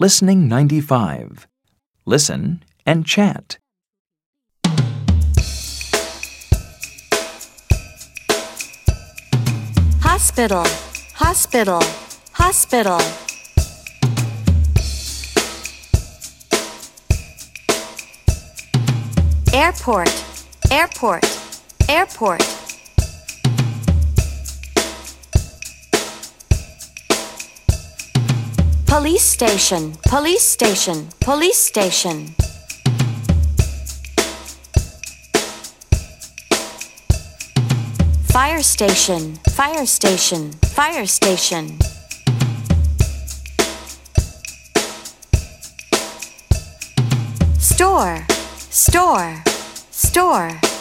Listening 95. Listen and chat. Hospital, hospital, hospital. Airport, airport, airport. Police station, police station, police station. Fire station, fire station, fire station. Store, store, store.